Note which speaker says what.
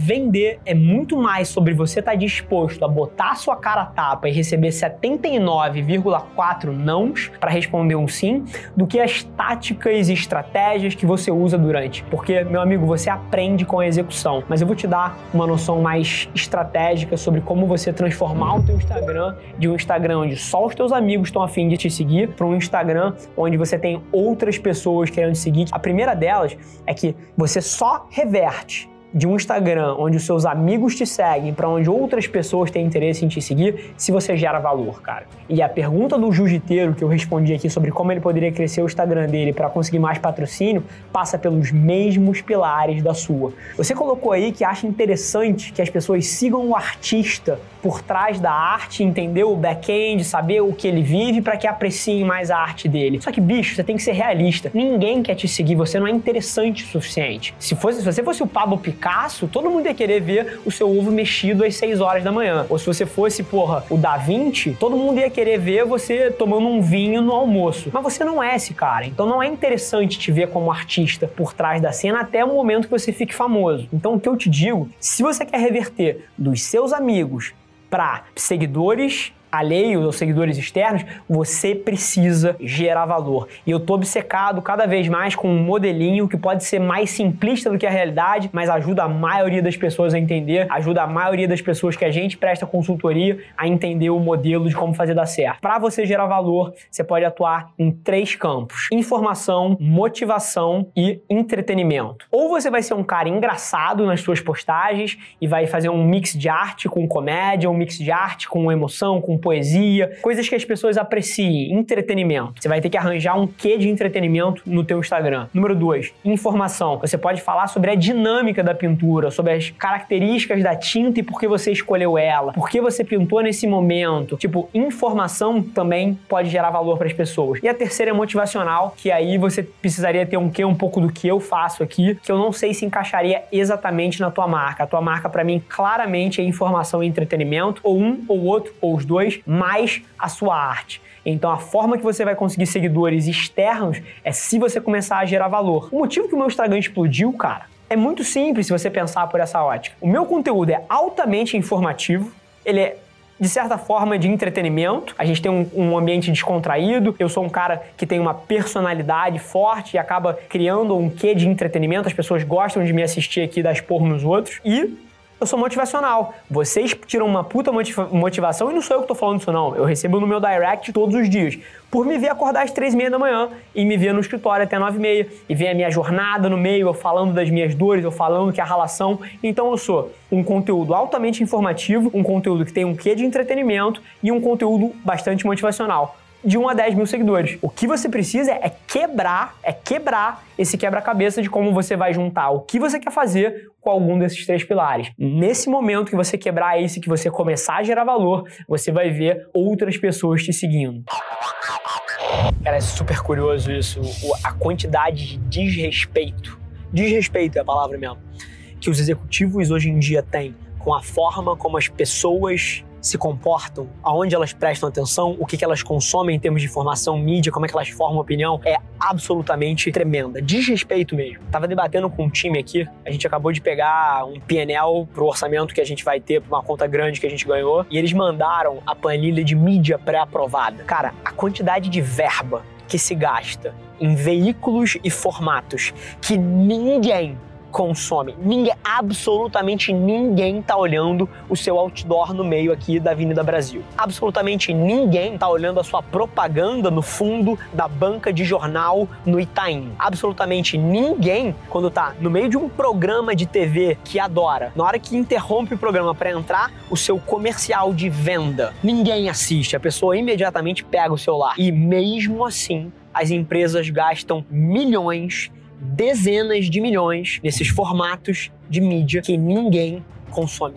Speaker 1: Vender é muito mais sobre você estar tá disposto a botar sua cara a tapa e receber 79,4 nãos para responder um sim, do que as táticas e estratégias que você usa durante. Porque, meu amigo, você aprende com a execução. Mas eu vou te dar uma noção mais estratégica sobre como você transformar o teu Instagram de um Instagram onde só os teus amigos estão afim de te seguir para um Instagram onde você tem outras pessoas querendo te seguir. A primeira delas é que você só reverte de um Instagram onde os seus amigos te seguem, para onde outras pessoas têm interesse em te seguir, se você gera valor, cara. E a pergunta do jiu-jiteiro que eu respondi aqui sobre como ele poderia crescer o Instagram dele para conseguir mais patrocínio, passa pelos mesmos pilares da sua. Você colocou aí que acha interessante que as pessoas sigam o artista por trás da arte, entender o back-end, saber o que ele vive para que apreciem mais a arte dele. Só que, bicho, você tem que ser realista. Ninguém quer te seguir, você não é interessante o suficiente. Se, fosse, se você fosse o Pablo Picasso, todo mundo ia querer ver o seu ovo mexido às 6 horas da manhã. Ou se você fosse, porra, o Da Vinci, todo mundo ia querer ver você tomando um vinho no almoço. Mas você não é esse cara. Então não é interessante te ver como artista por trás da cena até o momento que você fique famoso. Então o que eu te digo, se você quer reverter dos seus amigos para seguidores alheios ou seguidores externos, você precisa gerar valor. E eu tô obcecado cada vez mais com um modelinho que pode ser mais simplista do que a realidade, mas ajuda a maioria das pessoas a entender, ajuda a maioria das pessoas que a gente presta consultoria a entender o modelo de como fazer dar certo. Para você gerar valor, você pode atuar em três campos: informação, motivação e entretenimento. Ou você vai ser um cara engraçado nas suas postagens e vai fazer um mix de arte com comédia, um mix de arte com emoção, com poesia, coisas que as pessoas apreciem, entretenimento. Você vai ter que arranjar um quê de entretenimento no teu Instagram. Número dois, informação. Você pode falar sobre a dinâmica da pintura, sobre as características da tinta e por que você escolheu ela, por que você pintou nesse momento. Tipo, informação também pode gerar valor para as pessoas. E a terceira é motivacional, que aí você precisaria ter um quê um pouco do que eu faço aqui, que eu não sei se encaixaria exatamente na tua marca. A tua marca para mim claramente é informação e entretenimento, ou um ou outro ou os dois mais a sua arte. Então, a forma que você vai conseguir seguidores externos é se você começar a gerar valor. O motivo que o meu Instagram explodiu, cara, é muito simples se você pensar por essa ótica. O meu conteúdo é altamente informativo, ele é de certa forma, de entretenimento. A gente tem um, um, ambiente descontraído. Eu sou um cara que tem uma personalidade forte e acaba criando um quê de entretenimento. As pessoas gostam de me assistir aqui das por nos outros. E eu sou motivacional. Vocês tiram uma puta motiva motivação e não sou eu que tô falando isso, não. Eu recebo no meu direct todos os dias. Por me ver acordar às três e meia da manhã e me ver no escritório até nove e meia e ver a minha jornada no meio, eu falando das minhas dores, eu falando que é a relação. Então eu sou um conteúdo altamente informativo, um conteúdo que tem um quê de entretenimento e um conteúdo bastante motivacional de 1 a 10 mil seguidores. O que você precisa é quebrar, é quebrar esse quebra-cabeça de como você vai juntar o que você quer fazer com algum desses três pilares. Nesse momento que você quebrar esse, que você começar a gerar valor, você vai ver outras pessoas te seguindo. Cara, é super curioso isso, a quantidade de desrespeito, desrespeito é a palavra mesmo, que os executivos hoje em dia têm com a forma como as pessoas se comportam, aonde elas prestam atenção, o que, elas consomem em termos de informação, mídia, como é que elas formam opinião, é absolutamente tremenda. Desrespeito mesmo. Tava debatendo com um time aqui, a gente acabou de pegar um PNL pro orçamento que a gente vai ter, pra uma conta grande que a gente ganhou, e eles mandaram a planilha de mídia pré-aprovada. Cara, a quantidade de verba que se gasta em veículos e formatos que ninguém consome. Ninguém, absolutamente ninguém tá olhando o seu outdoor no meio aqui da Avenida Brasil. Absolutamente ninguém tá olhando a sua propaganda no fundo da banca de jornal no Itaim. Absolutamente ninguém, quando tá no meio de um programa de TV que adora, na hora que interrompe o programa para entrar, o seu comercial de venda, ninguém assiste. A pessoa imediatamente pega o celular. E mesmo assim, as empresas gastam milhões dezenas de milhões nesses formatos de mídia que ninguém consome.